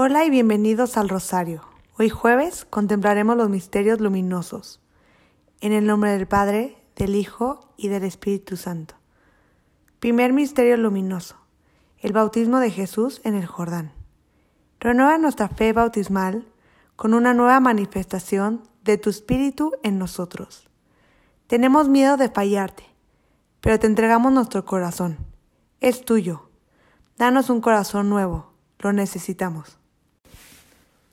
Hola y bienvenidos al Rosario. Hoy jueves contemplaremos los misterios luminosos. En el nombre del Padre, del Hijo y del Espíritu Santo. Primer misterio luminoso. El bautismo de Jesús en el Jordán. Renueva nuestra fe bautismal con una nueva manifestación de tu Espíritu en nosotros. Tenemos miedo de fallarte, pero te entregamos nuestro corazón. Es tuyo. Danos un corazón nuevo. Lo necesitamos.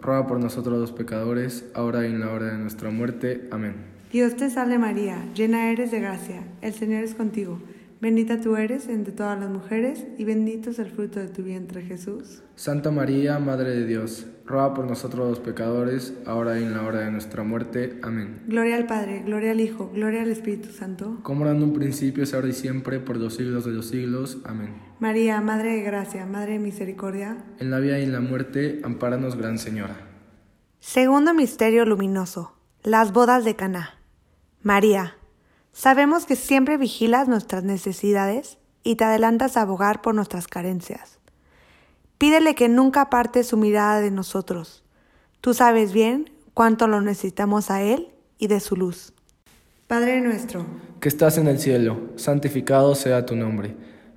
ruega por nosotros los pecadores, ahora y en la hora de nuestra muerte. Amén. Dios te salve María, llena eres de gracia, el Señor es contigo. Bendita tú eres entre todas las mujeres, y bendito es el fruto de tu vientre Jesús. Santa María, Madre de Dios, ruega por nosotros los pecadores, ahora y en la hora de nuestra muerte. Amén. Gloria al Padre, gloria al Hijo, gloria al Espíritu Santo. Como era en un principio, es ahora y siempre, por los siglos de los siglos. Amén. María, Madre de Gracia, Madre de Misericordia. En la vida y en la muerte, ampáranos, Gran Señora. Segundo misterio luminoso. Las bodas de Caná. María, sabemos que siempre vigilas nuestras necesidades y te adelantas a abogar por nuestras carencias. Pídele que nunca aparte su mirada de nosotros. Tú sabes bien cuánto lo necesitamos a Él y de su luz. Padre nuestro, que estás en el cielo, santificado sea tu nombre.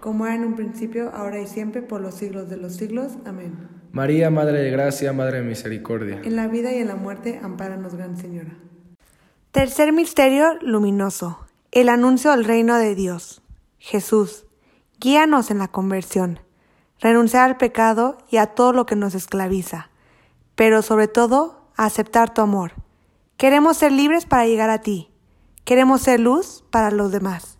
como era en un principio, ahora y siempre, por los siglos de los siglos. Amén. María, Madre de Gracia, Madre de Misericordia. En la vida y en la muerte, ampáranos, Gran Señora. Tercer misterio luminoso. El anuncio del reino de Dios. Jesús, guíanos en la conversión. Renunciar al pecado y a todo lo que nos esclaviza. Pero sobre todo, aceptar tu amor. Queremos ser libres para llegar a ti. Queremos ser luz para los demás.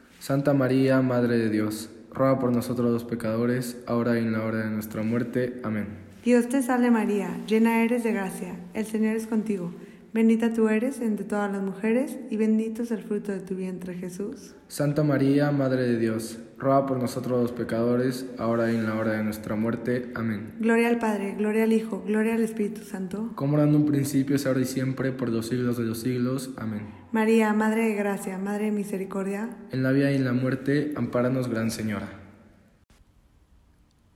Santa María, Madre de Dios, ruega por nosotros los pecadores, ahora y en la hora de nuestra muerte. Amén. Dios te salve María, llena eres de gracia, el Señor es contigo. Bendita tú eres entre todas las mujeres, y bendito es el fruto de tu vientre Jesús. Santa María, Madre de Dios, ruega por nosotros los pecadores, ahora y en la hora de nuestra muerte. Amén. Gloria al Padre, gloria al Hijo, gloria al Espíritu Santo. Como era en un principio, es ahora y siempre, por los siglos de los siglos. Amén. María, Madre de Gracia, Madre de Misericordia. En la vida y en la muerte, ampáranos, Gran Señora.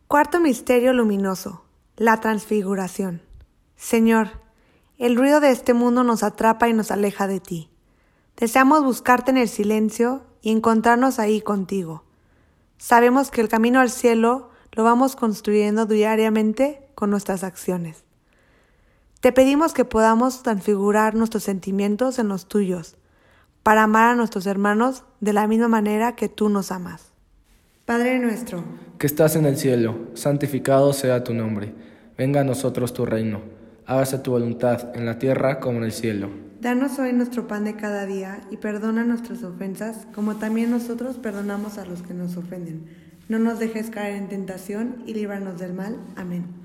Cuarto Misterio Luminoso. La Transfiguración. Señor, el ruido de este mundo nos atrapa y nos aleja de ti. Deseamos buscarte en el silencio y encontrarnos ahí contigo. Sabemos que el camino al cielo lo vamos construyendo diariamente con nuestras acciones. Te pedimos que podamos transfigurar nuestros sentimientos en los tuyos, para amar a nuestros hermanos de la misma manera que tú nos amas. Padre nuestro, que estás en el cielo, santificado sea tu nombre. Venga a nosotros tu reino. Hágase tu voluntad en la tierra como en el cielo. Danos hoy nuestro pan de cada día y perdona nuestras ofensas, como también nosotros perdonamos a los que nos ofenden. No nos dejes caer en tentación y líbranos del mal. Amén.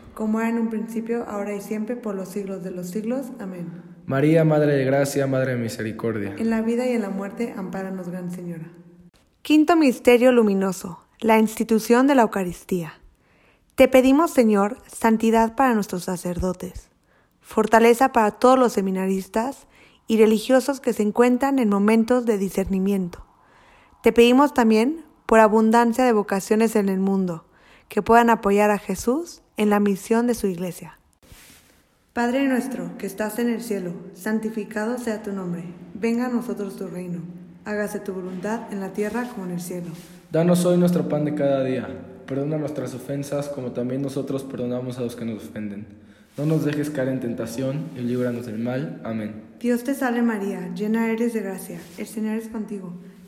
Como era en un principio, ahora y siempre, por los siglos de los siglos. Amén. María, Madre de Gracia, Madre de Misericordia. En la vida y en la muerte, ampáranos, Gran Señora. Quinto Misterio Luminoso, la institución de la Eucaristía. Te pedimos, Señor, santidad para nuestros sacerdotes, fortaleza para todos los seminaristas y religiosos que se encuentran en momentos de discernimiento. Te pedimos también por abundancia de vocaciones en el mundo, que puedan apoyar a Jesús en la misión de su iglesia. Padre nuestro, que estás en el cielo, santificado sea tu nombre, venga a nosotros tu reino, hágase tu voluntad en la tierra como en el cielo. Danos hoy nuestro pan de cada día Perdona nuestras ofensas como también nosotros perdonamos a los que nos ofenden. No nos dejes caer en tentación y líbranos del mal. Amén. Dios te salve María, llena eres de gracia, el Señor es contigo.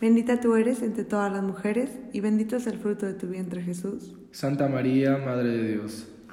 Bendita tú eres entre todas las mujeres, y bendito es el fruto de tu vientre Jesús. Santa María, Madre de Dios,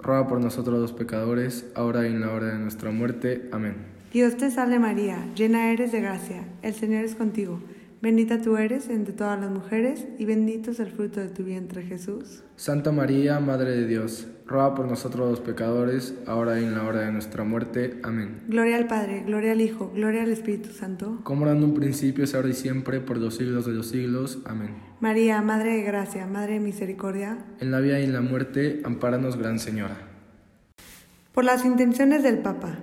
ruega por nosotros los pecadores, ahora y en la hora de nuestra muerte. Amén. Dios te salve María, llena eres de gracia, el Señor es contigo. Bendita tú eres entre todas las mujeres, y bendito es el fruto de tu vientre Jesús. Santa María, Madre de Dios, ruega por nosotros los pecadores, ahora y en la hora de nuestra muerte. Amén. Gloria al Padre, gloria al Hijo, gloria al Espíritu Santo. Como era en un principio, es ahora y siempre, por los siglos de los siglos. Amén. María, Madre de Gracia, Madre de Misericordia. En la vida y en la muerte, ampáranos, Gran Señora. Por las intenciones del Papa,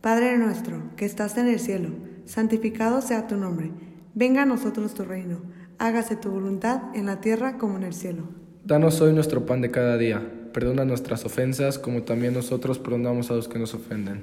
Padre nuestro, que estás en el cielo, santificado sea tu nombre. Venga a nosotros tu reino. Hágase tu voluntad en la tierra como en el cielo. Danos hoy nuestro pan de cada día. Perdona nuestras ofensas como también nosotros perdonamos a los que nos ofenden.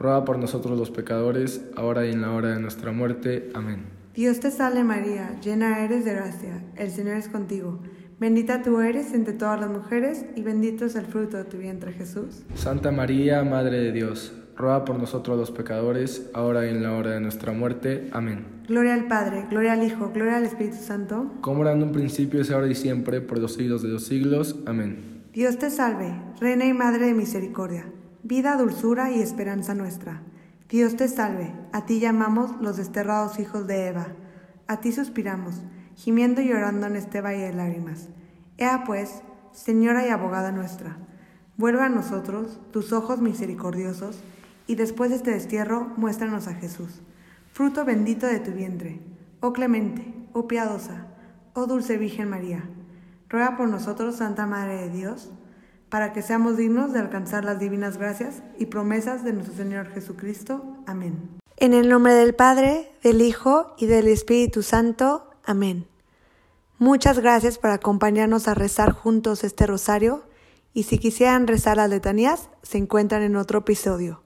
ruega por nosotros los pecadores, ahora y en la hora de nuestra muerte. Amén. Dios te salve María, llena eres de gracia, el Señor es contigo. Bendita tú eres entre todas las mujeres y bendito es el fruto de tu vientre Jesús. Santa María, Madre de Dios, ruega por nosotros los pecadores, ahora y en la hora de nuestra muerte. Amén. Gloria al Padre, gloria al Hijo, gloria al Espíritu Santo. Como era en un principio, es ahora y siempre, por los siglos de los siglos. Amén. Dios te salve, Reina y Madre de Misericordia, vida, dulzura y esperanza nuestra. Dios te salve, a ti llamamos los desterrados hijos de Eva, a ti suspiramos, gimiendo y llorando en este valle de lágrimas. Ea pues, Señora y abogada nuestra, vuelva a nosotros tus ojos misericordiosos, y después de este destierro muéstranos a Jesús, fruto bendito de tu vientre. Oh clemente, oh piadosa, oh dulce Virgen María, ruega por nosotros, Santa Madre de Dios, para que seamos dignos de alcanzar las divinas gracias y promesas de nuestro Señor Jesucristo. Amén. En el nombre del Padre, del Hijo y del Espíritu Santo. Amén. Muchas gracias por acompañarnos a rezar juntos este rosario y si quisieran rezar las letanías, se encuentran en otro episodio.